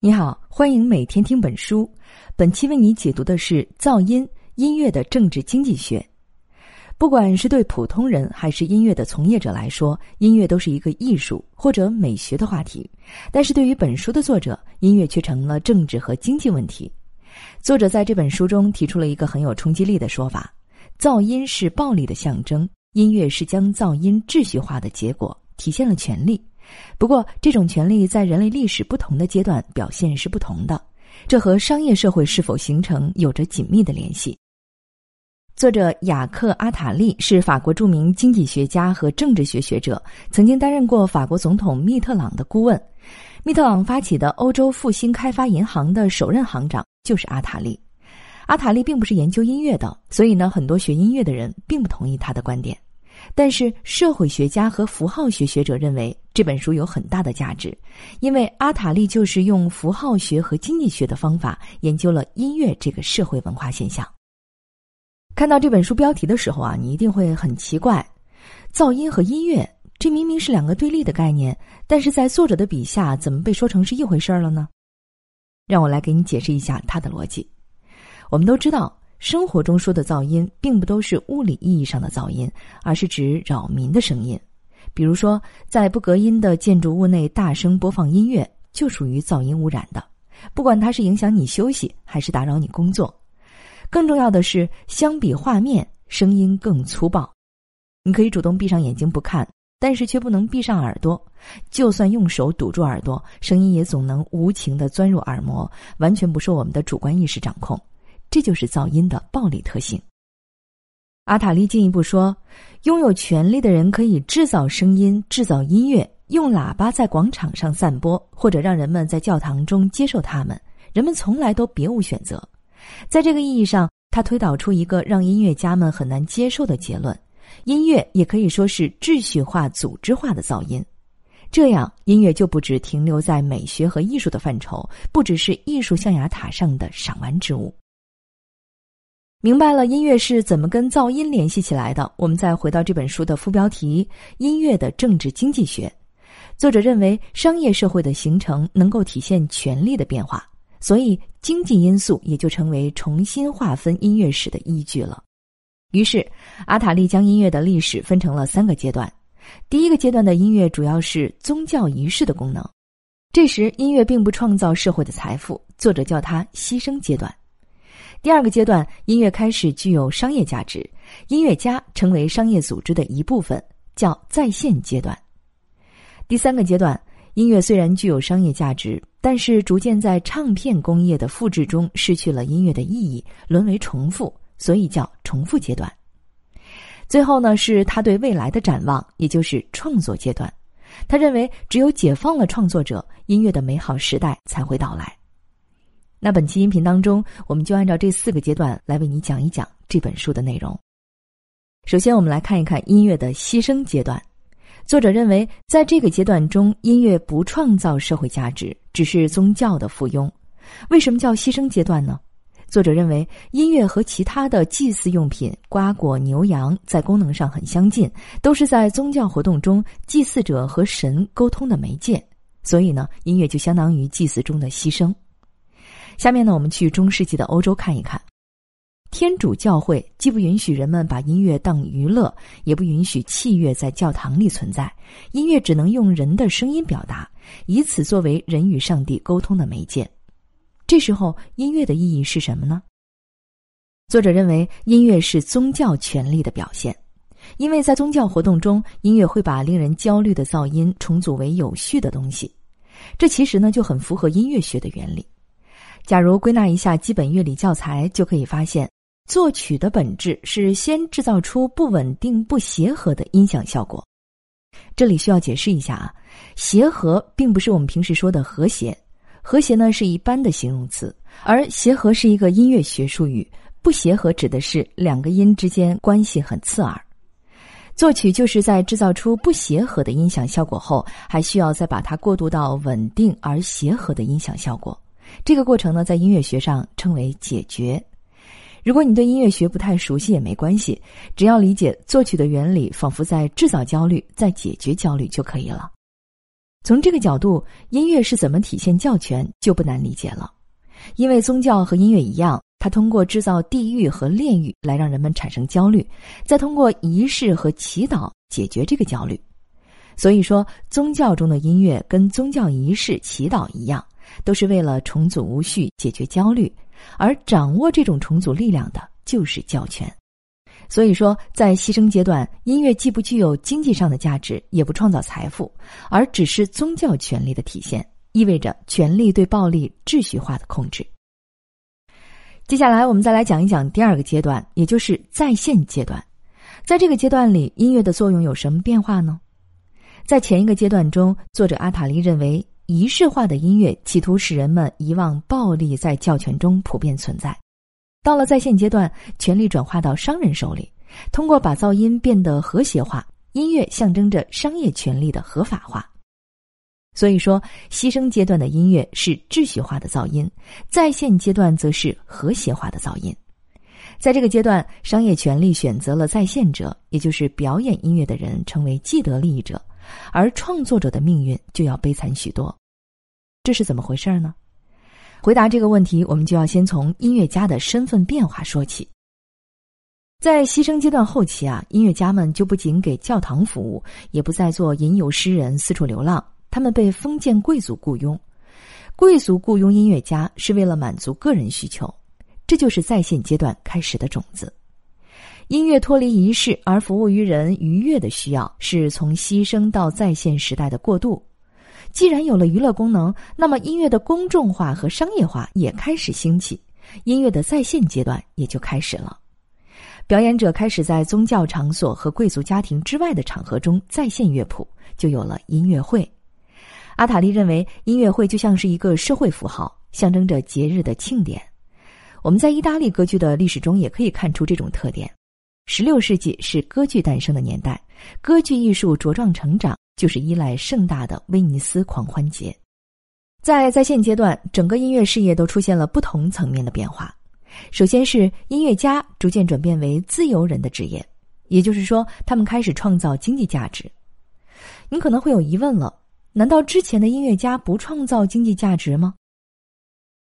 你好，欢迎每天听本书。本期为你解读的是噪音音乐的政治经济学。不管是对普通人还是音乐的从业者来说，音乐都是一个艺术或者美学的话题。但是对于本书的作者，音乐却成了政治和经济问题。作者在这本书中提出了一个很有冲击力的说法：噪音是暴力的象征，音乐是将噪音秩序化的结果，体现了权力。不过，这种权利在人类历史不同的阶段表现是不同的，这和商业社会是否形成有着紧密的联系。作者雅克·阿塔利是法国著名经济学家和政治学学者，曾经担任过法国总统密特朗的顾问。密特朗发起的欧洲复兴开发银行的首任行长就是阿塔利。阿塔利并不是研究音乐的，所以呢，很多学音乐的人并不同意他的观点。但是，社会学家和符号学学者认为这本书有很大的价值，因为阿塔利就是用符号学和经济学的方法研究了音乐这个社会文化现象。看到这本书标题的时候啊，你一定会很奇怪：噪音和音乐，这明明是两个对立的概念，但是在作者的笔下，怎么被说成是一回事儿了呢？让我来给你解释一下他的逻辑。我们都知道。生活中说的噪音，并不都是物理意义上的噪音，而是指扰民的声音。比如说，在不隔音的建筑物内大声播放音乐，就属于噪音污染的。不管它是影响你休息，还是打扰你工作。更重要的是，相比画面，声音更粗暴。你可以主动闭上眼睛不看，但是却不能闭上耳朵。就算用手堵住耳朵，声音也总能无情的钻入耳膜，完全不受我们的主观意识掌控。这就是噪音的暴力特性。阿塔利进一步说，拥有权力的人可以制造声音、制造音乐，用喇叭在广场上散播，或者让人们在教堂中接受他们。人们从来都别无选择。在这个意义上，他推导出一个让音乐家们很难接受的结论：音乐也可以说是秩序化、组织化的噪音。这样，音乐就不只停留在美学和艺术的范畴，不只是艺术象牙塔上的赏玩之物。明白了音乐是怎么跟噪音联系起来的，我们再回到这本书的副标题《音乐的政治经济学》。作者认为，商业社会的形成能够体现权力的变化，所以经济因素也就成为重新划分音乐史的依据了。于是，阿塔利将音乐的历史分成了三个阶段。第一个阶段的音乐主要是宗教仪式的功能，这时音乐并不创造社会的财富，作者叫它牺牲阶段。第二个阶段，音乐开始具有商业价值，音乐家成为商业组织的一部分，叫在线阶段。第三个阶段，音乐虽然具有商业价值，但是逐渐在唱片工业的复制中失去了音乐的意义，沦为重复，所以叫重复阶段。最后呢，是他对未来的展望，也就是创作阶段。他认为，只有解放了创作者，音乐的美好时代才会到来。那本期音频当中，我们就按照这四个阶段来为你讲一讲这本书的内容。首先，我们来看一看音乐的牺牲阶段。作者认为，在这个阶段中，音乐不创造社会价值，只是宗教的附庸。为什么叫牺牲阶段呢？作者认为，音乐和其他的祭祀用品——瓜果、牛羊，在功能上很相近，都是在宗教活动中祭祀者和神沟通的媒介。所以呢，音乐就相当于祭祀中的牺牲。下面呢，我们去中世纪的欧洲看一看。天主教会既不允许人们把音乐当娱乐，也不允许器乐在教堂里存在。音乐只能用人的声音表达，以此作为人与上帝沟通的媒介。这时候，音乐的意义是什么呢？作者认为，音乐是宗教权力的表现，因为在宗教活动中，音乐会把令人焦虑的噪音重组为有序的东西。这其实呢，就很符合音乐学的原理。假如归纳一下基本乐理教材，就可以发现，作曲的本质是先制造出不稳定、不协和的音响效果。这里需要解释一下啊，协和并不是我们平时说的和谐，和谐呢是一般的形容词，而协和是一个音乐学术语。不协和指的是两个音之间关系很刺耳。作曲就是在制造出不协和的音响效果后，还需要再把它过渡到稳定而协和的音响效果。这个过程呢，在音乐学上称为解决。如果你对音乐学不太熟悉也没关系，只要理解作曲的原理，仿佛在制造焦虑，在解决焦虑就可以了。从这个角度，音乐是怎么体现教权就不难理解了，因为宗教和音乐一样，它通过制造地狱和炼狱来让人们产生焦虑，再通过仪式和祈祷解决这个焦虑。所以说，宗教中的音乐跟宗教仪式、祈祷一样，都是为了重组无序、解决焦虑，而掌握这种重组力量的就是教权。所以说，在牺牲阶段，音乐既不具有经济上的价值，也不创造财富，而只是宗教权力的体现，意味着权力对暴力秩序化的控制。接下来，我们再来讲一讲第二个阶段，也就是在线阶段。在这个阶段里，音乐的作用有什么变化呢？在前一个阶段中，作者阿塔利认为，仪式化的音乐企图使人们遗忘暴力在教权中普遍存在。到了在线阶段，权力转化到商人手里，通过把噪音变得和谐化，音乐象征着商业权力的合法化。所以说，牺牲阶段的音乐是秩序化的噪音，在线阶段则是和谐化的噪音。在这个阶段，商业权力选择了在线者，也就是表演音乐的人成为既得利益者，而创作者的命运就要悲惨许多。这是怎么回事呢？回答这个问题，我们就要先从音乐家的身份变化说起。在牺牲阶段后期啊，音乐家们就不仅给教堂服务，也不再做吟游诗人四处流浪，他们被封建贵族雇佣。贵族雇佣音乐家是为了满足个人需求，这就是在线阶段开始的种子。音乐脱离仪式而服务于人愉悦的需要，是从牺牲到在线时代的过渡。既然有了娱乐功能，那么音乐的公众化和商业化也开始兴起，音乐的在线阶段也就开始了。表演者开始在宗教场所和贵族家庭之外的场合中再现乐谱，就有了音乐会。阿塔利认为，音乐会就像是一个社会符号，象征着节日的庆典。我们在意大利歌剧的历史中也可以看出这种特点。十六世纪是歌剧诞生的年代，歌剧艺术茁壮成长。就是依赖盛大的威尼斯狂欢节，在在线阶段，整个音乐事业都出现了不同层面的变化。首先是音乐家逐渐转变为自由人的职业，也就是说，他们开始创造经济价值。你可能会有疑问了：难道之前的音乐家不创造经济价值吗？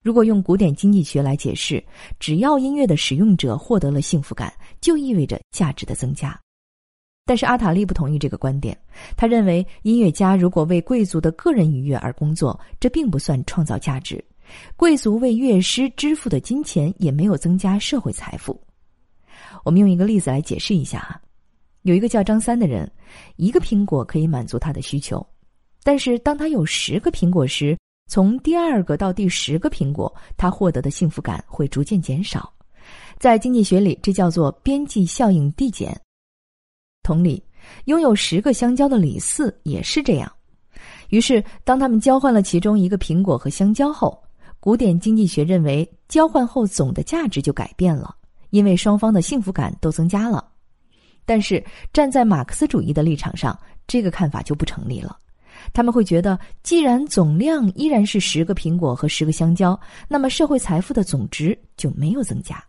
如果用古典经济学来解释，只要音乐的使用者获得了幸福感，就意味着价值的增加。但是阿塔利不同意这个观点，他认为音乐家如果为贵族的个人愉悦而工作，这并不算创造价值。贵族为乐师支付的金钱也没有增加社会财富。我们用一个例子来解释一下啊，有一个叫张三的人，一个苹果可以满足他的需求，但是当他有十个苹果时，从第二个到第十个苹果，他获得的幸福感会逐渐减少。在经济学里，这叫做边际效应递减。同理，拥有十个香蕉的李四也是这样。于是，当他们交换了其中一个苹果和香蕉后，古典经济学认为，交换后总的价值就改变了，因为双方的幸福感都增加了。但是，站在马克思主义的立场上，这个看法就不成立了。他们会觉得，既然总量依然是十个苹果和十个香蕉，那么社会财富的总值就没有增加。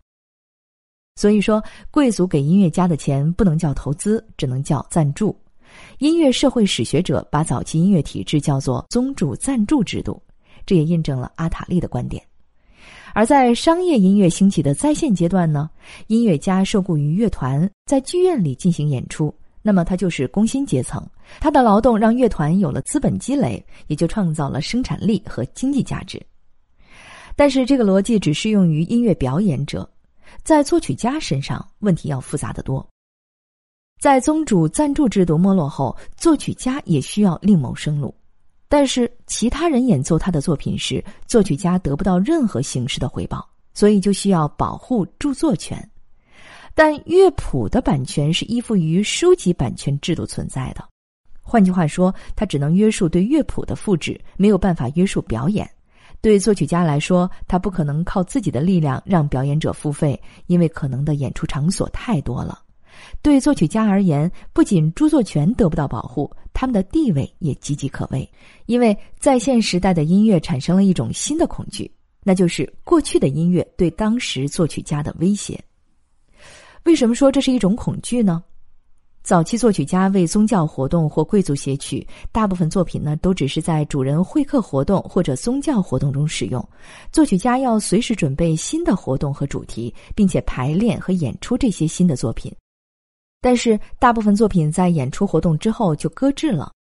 所以说，贵族给音乐家的钱不能叫投资，只能叫赞助。音乐社会史学者把早期音乐体制叫做宗主赞助制度，这也印证了阿塔利的观点。而在商业音乐兴起的在线阶段呢，音乐家受雇于乐团，在剧院里进行演出，那么他就是工薪阶层，他的劳动让乐团有了资本积累，也就创造了生产力和经济价值。但是这个逻辑只适用于音乐表演者。在作曲家身上，问题要复杂的多。在宗主赞助制度没落后，作曲家也需要另谋生路。但是，其他人演奏他的作品时，作曲家得不到任何形式的回报，所以就需要保护著作权。但乐谱的版权是依附于书籍版权制度存在的，换句话说，它只能约束对乐谱的复制，没有办法约束表演。对作曲家来说，他不可能靠自己的力量让表演者付费，因为可能的演出场所太多了。对作曲家而言，不仅著作权得不到保护，他们的地位也岌岌可危。因为在线时代的音乐产生了一种新的恐惧，那就是过去的音乐对当时作曲家的威胁。为什么说这是一种恐惧呢？早期作曲家为宗教活动或贵族写曲，大部分作品呢都只是在主人会客活动或者宗教活动中使用。作曲家要随时准备新的活动和主题，并且排练和演出这些新的作品。但是，大部分作品在演出活动之后就搁置了。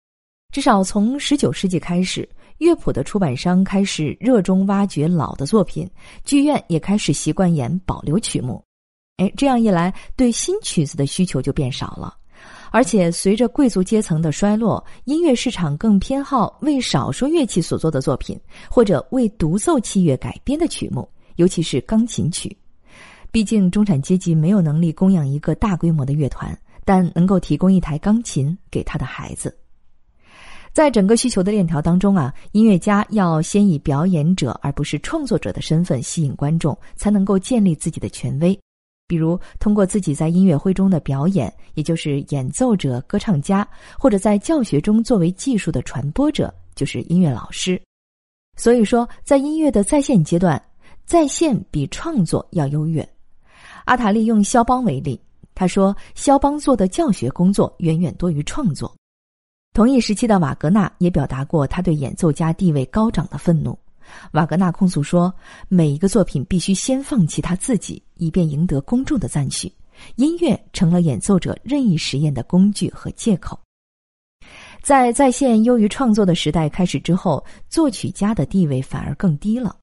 至少从十九世纪开始，乐谱的出版商开始热衷挖掘老的作品，剧院也开始习惯演保留曲目。哎，这样一来，对新曲子的需求就变少了。而且，随着贵族阶层的衰落，音乐市场更偏好为少数乐器所做的作品，或者为独奏器乐改编的曲目，尤其是钢琴曲。毕竟，中产阶级没有能力供养一个大规模的乐团，但能够提供一台钢琴给他的孩子。在整个需求的链条当中啊，音乐家要先以表演者而不是创作者的身份吸引观众，才能够建立自己的权威。比如，通过自己在音乐会中的表演，也就是演奏者、歌唱家，或者在教学中作为技术的传播者，就是音乐老师。所以说，在音乐的在线阶段，在线比创作要优越。阿塔利用肖邦为例，他说：“肖邦做的教学工作远远多于创作。”同一时期的瓦格纳也表达过他对演奏家地位高涨的愤怒。瓦格纳控诉说，每一个作品必须先放弃他自己，以便赢得公众的赞许。音乐成了演奏者任意实验的工具和借口。在在线优于创作的时代开始之后，作曲家的地位反而更低了。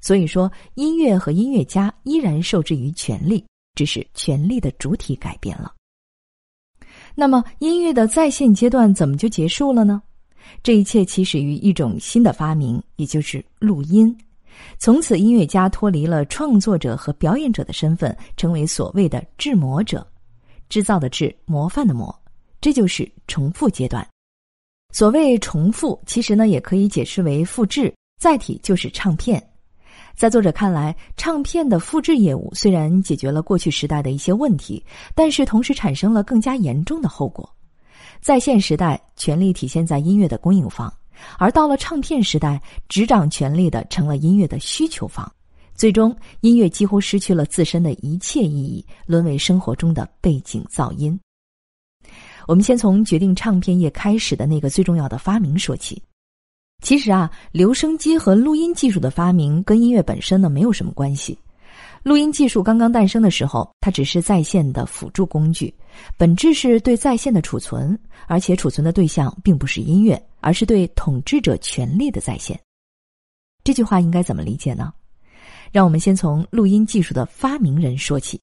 所以说，音乐和音乐家依然受制于权力，只是权力的主体改变了。那么，音乐的在线阶段怎么就结束了呢？这一切起始于一种新的发明，也就是录音。从此，音乐家脱离了创作者和表演者的身份，成为所谓的制模者，制造的制，模范的模。这就是重复阶段。所谓重复，其实呢也可以解释为复制，载体就是唱片。在作者看来，唱片的复制业务虽然解决了过去时代的一些问题，但是同时产生了更加严重的后果。在线时代，权力体现在音乐的供应方；而到了唱片时代，执掌权力的成了音乐的需求方。最终，音乐几乎失去了自身的一切意义，沦为生活中的背景噪音。我们先从决定唱片业开始的那个最重要的发明说起。其实啊，留声机和录音技术的发明跟音乐本身呢没有什么关系。录音技术刚刚诞生的时候，它只是在线的辅助工具，本质是对在线的储存，而且储存的对象并不是音乐，而是对统治者权力的在线。这句话应该怎么理解呢？让我们先从录音技术的发明人说起。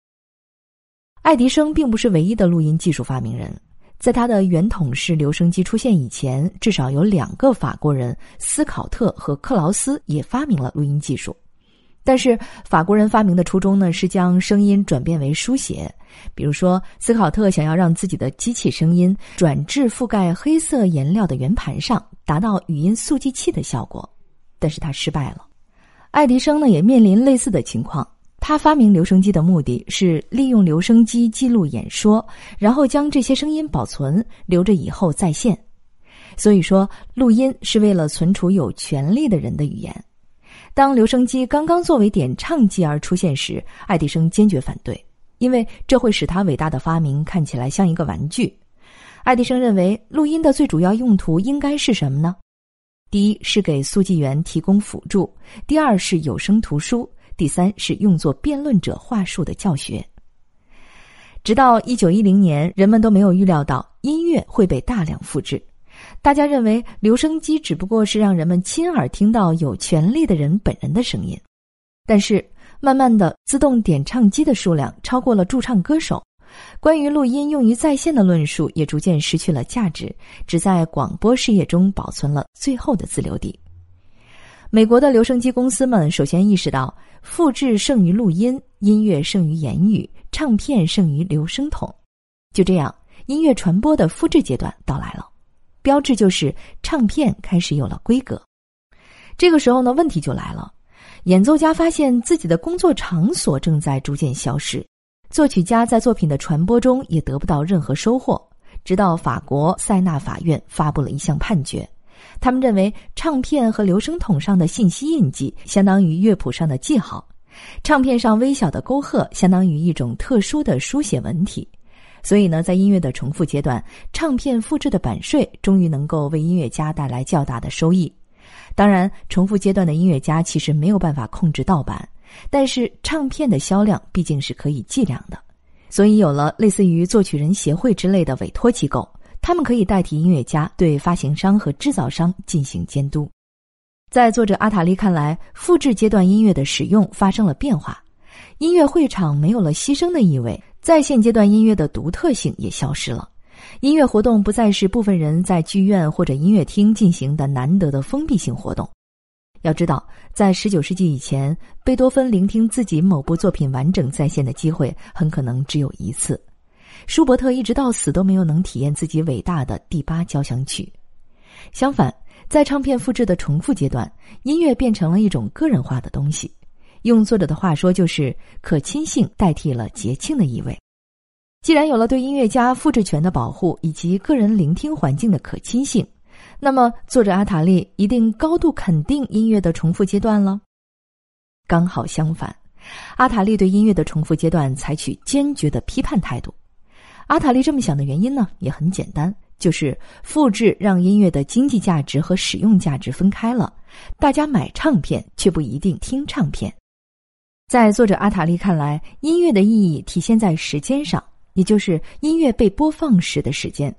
爱迪生并不是唯一的录音技术发明人，在他的圆筒式留声机出现以前，至少有两个法国人斯考特和克劳斯也发明了录音技术。但是法国人发明的初衷呢，是将声音转变为书写。比如说，斯考特想要让自己的机器声音转至覆盖黑色颜料的圆盘上，达到语音速记器的效果，但是他失败了。爱迪生呢，也面临类似的情况。他发明留声机的目的是利用留声机记录演说，然后将这些声音保存，留着以后再现。所以说，录音是为了存储有权利的人的语言。当留声机刚刚作为点唱机而出现时，爱迪生坚决反对，因为这会使他伟大的发明看起来像一个玩具。爱迪生认为，录音的最主要用途应该是什么呢？第一是给速记员提供辅助，第二是有声图书，第三是用作辩论者话术的教学。直到一九一零年，人们都没有预料到音乐会被大量复制。大家认为留声机只不过是让人们亲耳听到有权利的人本人的声音，但是慢慢的，自动点唱机的数量超过了驻唱歌手，关于录音用于在线的论述也逐渐失去了价值，只在广播事业中保存了最后的自留地。美国的留声机公司们首先意识到，复制胜于录音，音乐胜于言语，唱片胜于留声筒。就这样，音乐传播的复制阶段到来了。标志就是唱片开始有了规格，这个时候呢，问题就来了。演奏家发现自己的工作场所正在逐渐消失，作曲家在作品的传播中也得不到任何收获。直到法国塞纳法院发布了一项判决，他们认为唱片和留声筒上的信息印记相当于乐谱上的记号，唱片上微小的沟壑相当于一种特殊的书写文体。所以呢，在音乐的重复阶段，唱片复制的版税终于能够为音乐家带来较大的收益。当然，重复阶段的音乐家其实没有办法控制盗版，但是唱片的销量毕竟是可以计量的，所以有了类似于作曲人协会之类的委托机构，他们可以代替音乐家对发行商和制造商进行监督。在作者阿塔利看来，复制阶段音乐的使用发生了变化，音乐会场没有了牺牲的意味，在线阶段音乐的独特性也消失了。音乐活动不再是部分人在剧院或者音乐厅进行的难得的封闭性活动。要知道，在十九世纪以前，贝多芬聆听自己某部作品完整在线的机会很可能只有一次。舒伯特一直到死都没有能体验自己伟大的第八交响曲。相反，在唱片复制的重复阶段，音乐变成了一种个人化的东西。用作者的话说，就是可亲性代替了节庆的意味。既然有了对音乐家复制权的保护以及个人聆听环境的可亲性，那么作者阿塔利一定高度肯定音乐的重复阶段了。刚好相反，阿塔利对音乐的重复阶段采取坚决的批判态度。阿塔利这么想的原因呢，也很简单，就是复制让音乐的经济价值和使用价值分开了，大家买唱片却不一定听唱片。在作者阿塔利看来，音乐的意义体现在时间上。也就是音乐被播放时的时间，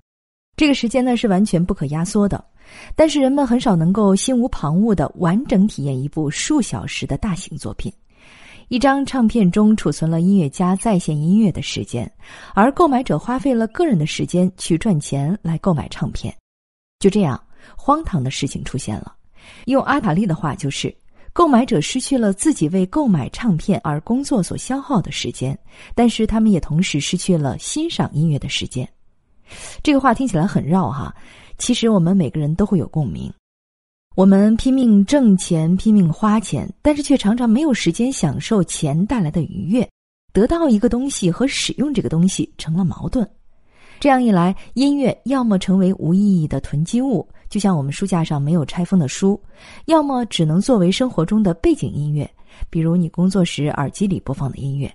这个时间呢是完全不可压缩的，但是人们很少能够心无旁骛的完整体验一部数小时的大型作品。一张唱片中储存了音乐家在线音乐的时间，而购买者花费了个人的时间去赚钱来购买唱片。就这样，荒唐的事情出现了。用阿塔利的话就是。购买者失去了自己为购买唱片而工作所消耗的时间，但是他们也同时失去了欣赏音乐的时间。这个话听起来很绕哈，其实我们每个人都会有共鸣。我们拼命挣钱，拼命花钱，但是却常常没有时间享受钱带来的愉悦。得到一个东西和使用这个东西成了矛盾。这样一来，音乐要么成为无意义的囤积物。就像我们书架上没有拆封的书，要么只能作为生活中的背景音乐，比如你工作时耳机里播放的音乐。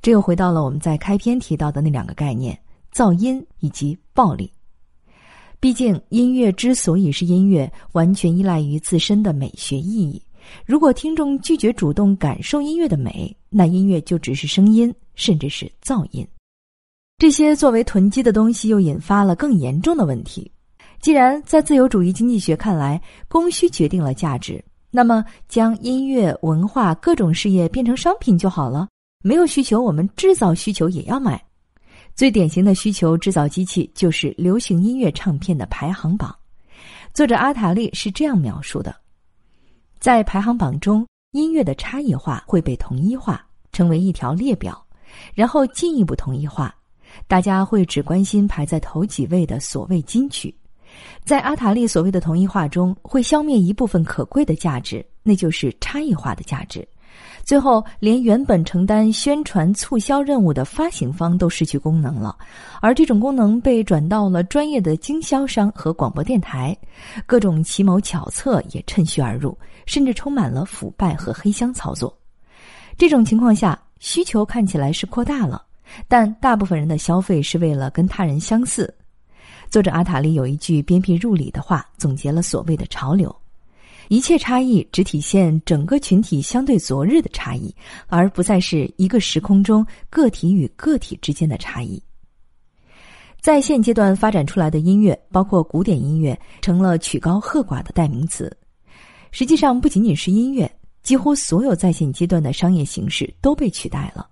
这又回到了我们在开篇提到的那两个概念：噪音以及暴力。毕竟，音乐之所以是音乐，完全依赖于自身的美学意义。如果听众拒绝主动感受音乐的美，那音乐就只是声音，甚至是噪音。这些作为囤积的东西，又引发了更严重的问题。既然在自由主义经济学看来，供需决定了价值，那么将音乐、文化各种事业变成商品就好了。没有需求，我们制造需求也要买。最典型的需求制造机器就是流行音乐唱片的排行榜。作者阿塔利是这样描述的：在排行榜中，音乐的差异化会被统一化，成为一条列表，然后进一步统一化，大家会只关心排在头几位的所谓金曲。在阿塔利所谓的同一化中，会消灭一部分可贵的价值，那就是差异化的价值。最后，连原本承担宣传促销任务的发行方都失去功能了，而这种功能被转到了专业的经销商和广播电台，各种奇谋巧策也趁虚而入，甚至充满了腐败和黑箱操作。这种情况下，需求看起来是扩大了，但大部分人的消费是为了跟他人相似。作者阿塔利有一句鞭辟入里的话，总结了所谓的潮流：一切差异只体现整个群体相对昨日的差异，而不再是一个时空中个体与个体之间的差异。在现阶段发展出来的音乐，包括古典音乐，成了曲高和寡的代名词。实际上，不仅仅是音乐，几乎所有在线阶段的商业形式都被取代了。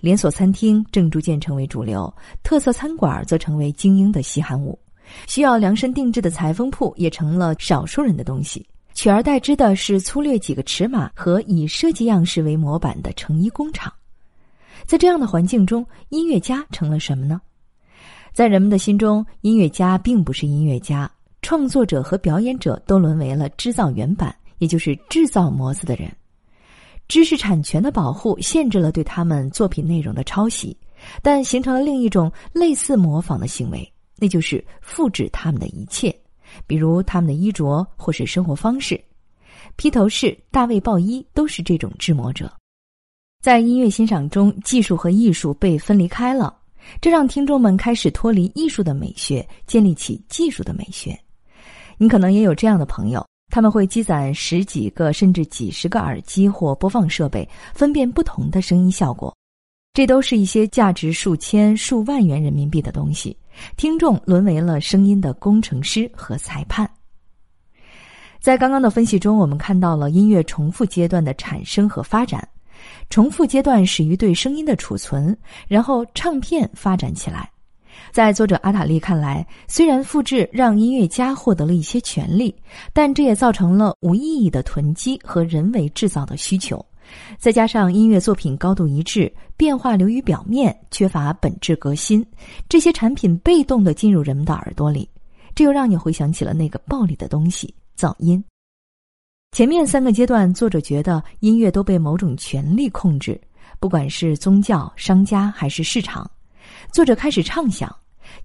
连锁餐厅正逐渐成为主流，特色餐馆则成为精英的稀罕物。需要量身定制的裁缝铺也成了少数人的东西，取而代之的是粗略几个尺码和以设计样式为模板的成衣工厂。在这样的环境中，音乐家成了什么呢？在人们的心中，音乐家并不是音乐家，创作者和表演者都沦为了制造原版，也就是制造模子的人。知识产权的保护限制了对他们作品内容的抄袭，但形成了另一种类似模仿的行为。那就是复制他们的一切，比如他们的衣着或是生活方式。披头士、大卫鲍伊都是这种制模者。在音乐欣赏中，技术和艺术被分离开了。这让听众们开始脱离艺术的美学，建立起技术的美学。你可能也有这样的朋友，他们会积攒十几个甚至几十个耳机或播放设备，分辨不同的声音效果。这都是一些价值数千、数万元人民币的东西，听众沦为了声音的工程师和裁判。在刚刚的分析中，我们看到了音乐重复阶段的产生和发展。重复阶段始于对声音的储存，然后唱片发展起来。在作者阿塔利看来，虽然复制让音乐家获得了一些权利，但这也造成了无意义的囤积和人为制造的需求。再加上音乐作品高度一致，变化流于表面，缺乏本质革新，这些产品被动的进入人们的耳朵里，这又让你回想起了那个暴力的东西——噪音。前面三个阶段，作者觉得音乐都被某种权力控制，不管是宗教、商家还是市场。作者开始畅想：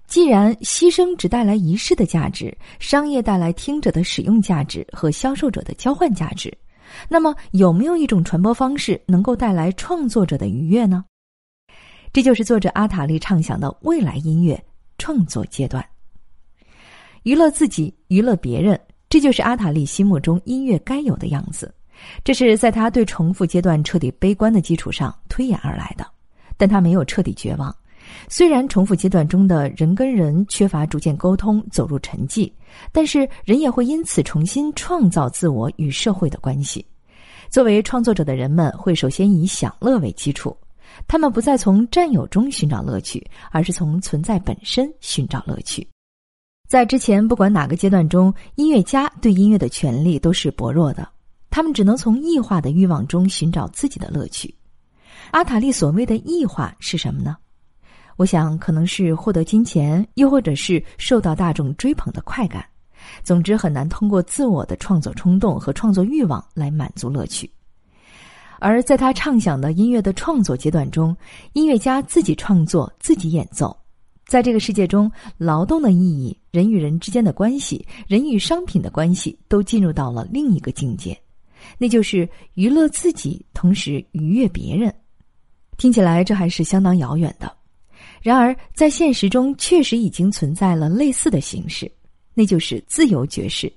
既然牺牲只带来仪式的价值，商业带来听者的使用价值和销售者的交换价值。那么，有没有一种传播方式能够带来创作者的愉悦呢？这就是作者阿塔利畅想的未来音乐创作阶段。娱乐自己，娱乐别人，这就是阿塔利心目中音乐该有的样子。这是在他对重复阶段彻底悲观的基础上推演而来的。但他没有彻底绝望。虽然重复阶段中的人跟人缺乏逐渐沟通，走入沉寂。但是人也会因此重新创造自我与社会的关系。作为创作者的人们会首先以享乐为基础，他们不再从占有中寻找乐趣，而是从存在本身寻找乐趣。在之前，不管哪个阶段中，音乐家对音乐的权利都是薄弱的，他们只能从异化的欲望中寻找自己的乐趣。阿塔利所谓的异化是什么呢？我想，可能是获得金钱，又或者是受到大众追捧的快感。总之，很难通过自我的创作冲动和创作欲望来满足乐趣。而在他畅想的音乐的创作阶段中，音乐家自己创作、自己演奏，在这个世界中，劳动的意义、人与人之间的关系、人与商品的关系，都进入到了另一个境界，那就是娱乐自己，同时愉悦别人。听起来，这还是相当遥远的。然而，在现实中确实已经存在了类似的形式，那就是自由爵士。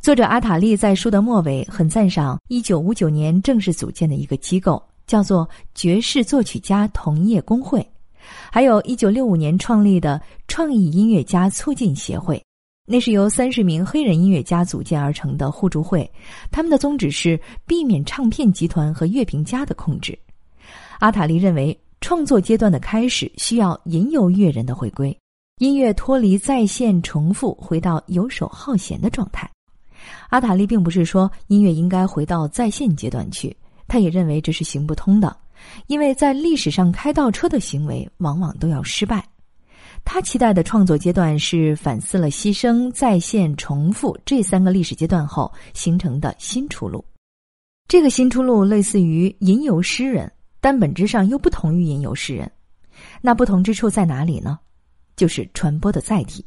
作者阿塔利在书的末尾很赞赏1959年正式组建的一个机构，叫做爵士作曲家同业工会，还有一九六五年创立的创意音乐家促进协会，那是由三十名黑人音乐家组建而成的互助会，他们的宗旨是避免唱片集团和乐评家的控制。阿塔利认为。创作阶段的开始需要吟游乐人的回归，音乐脱离在线重复，回到游手好闲的状态。阿塔利并不是说音乐应该回到在线阶段去，他也认为这是行不通的，因为在历史上开倒车的行为往往都要失败。他期待的创作阶段是反思了牺牲、在线、重复这三个历史阶段后形成的新出路。这个新出路类似于吟游诗人。但本质上又不同于吟游诗人，那不同之处在哪里呢？就是传播的载体。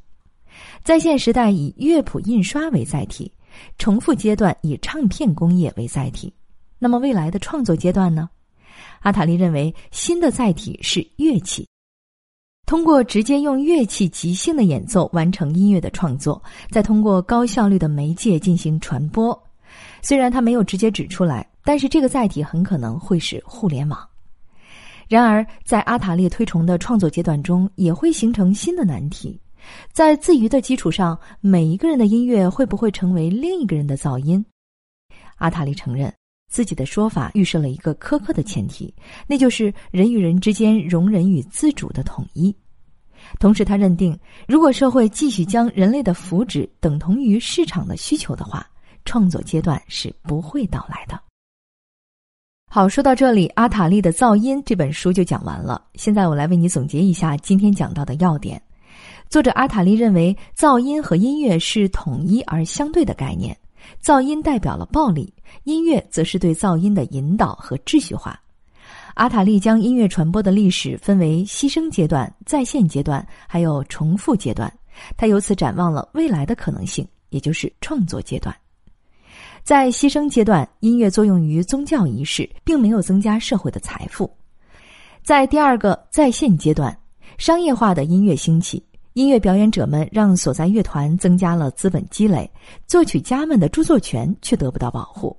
在线时代以乐谱印刷为载体，重复阶段以唱片工业为载体。那么未来的创作阶段呢？阿塔利认为，新的载体是乐器，通过直接用乐器即兴的演奏完成音乐的创作，再通过高效率的媒介进行传播。虽然他没有直接指出来。但是这个载体很可能会是互联网。然而，在阿塔利推崇的创作阶段中，也会形成新的难题。在自娱的基础上，每一个人的音乐会不会成为另一个人的噪音？阿塔利承认自己的说法预设了一个苛刻的前提，那就是人与人之间容忍与自主的统一。同时，他认定，如果社会继续将人类的福祉等同于市场的需求的话，创作阶段是不会到来的。好，说到这里，《阿塔利的噪音》这本书就讲完了。现在我来为你总结一下今天讲到的要点。作者阿塔利认为，噪音和音乐是统一而相对的概念。噪音代表了暴力，音乐则是对噪音的引导和秩序化。阿塔利将音乐传播的历史分为牺牲阶段、在线阶段，还有重复阶段。他由此展望了未来的可能性，也就是创作阶段。在牺牲阶段，音乐作用于宗教仪式，并没有增加社会的财富。在第二个在线阶段，商业化的音乐兴起，音乐表演者们让所在乐团增加了资本积累，作曲家们的著作权却得不到保护。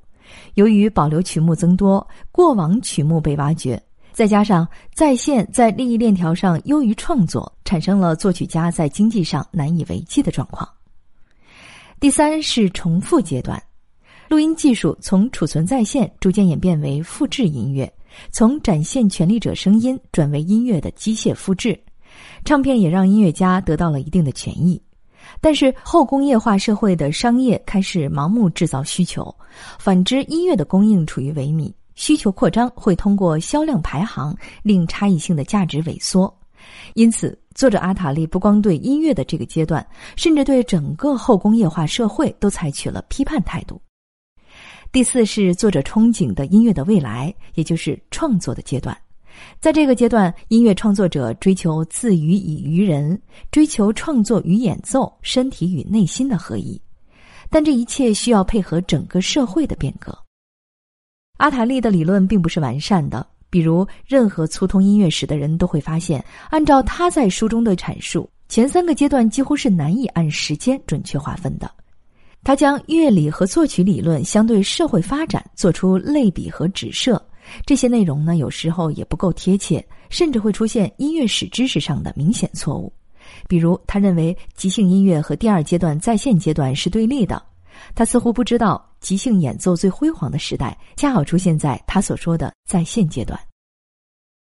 由于保留曲目增多，过往曲目被挖掘，再加上在线在利益链条上优于创作，产生了作曲家在经济上难以为继的状况。第三是重复阶段，录音技术从储存在线逐渐演变为复制音乐，从展现权力者声音转为音乐的机械复制，唱片也让音乐家得到了一定的权益。但是后工业化社会的商业开始盲目制造需求，反之音乐的供应处于萎靡，需求扩张会通过销量排行令差异性的价值萎缩。因此，作者阿塔利不光对音乐的这个阶段，甚至对整个后工业化社会都采取了批判态度。第四是作者憧憬的音乐的未来，也就是创作的阶段。在这个阶段，音乐创作者追求自娱以娱人，追求创作与演奏、身体与内心的合一。但这一切需要配合整个社会的变革。阿塔利的理论并不是完善的，比如任何粗通音乐史的人都会发现，按照他在书中的阐述，前三个阶段几乎是难以按时间准确划分的。他将乐理和作曲理论相对社会发展做出类比和指涉。这些内容呢，有时候也不够贴切，甚至会出现音乐史知识上的明显错误。比如，他认为即兴音乐和第二阶段在线阶段是对立的。他似乎不知道，即兴演奏最辉煌的时代恰好出现在他所说的在线阶段。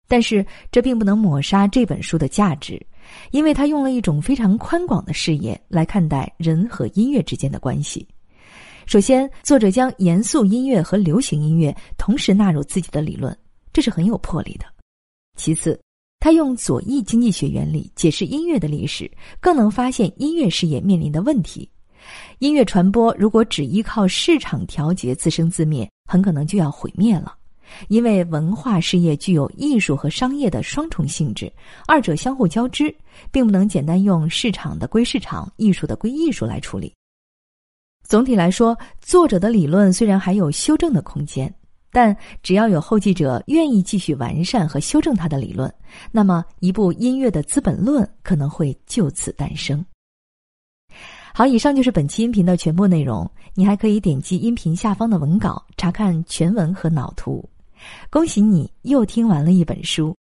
但是，这并不能抹杀这本书的价值，因为他用了一种非常宽广的视野来看待人和音乐之间的关系。首先，作者将严肃音乐和流行音乐同时纳入自己的理论，这是很有魄力的。其次，他用左翼经济学原理解释音乐的历史，更能发现音乐事业面临的问题。音乐传播如果只依靠市场调节自生自灭，很可能就要毁灭了。因为文化事业具有艺术和商业的双重性质，二者相互交织，并不能简单用市场的归市场、艺术的归艺术来处理。总体来说，作者的理论虽然还有修正的空间，但只要有后继者愿意继续完善和修正他的理论，那么一部音乐的《资本论》可能会就此诞生。好，以上就是本期音频的全部内容。你还可以点击音频下方的文稿查看全文和脑图。恭喜你又听完了一本书。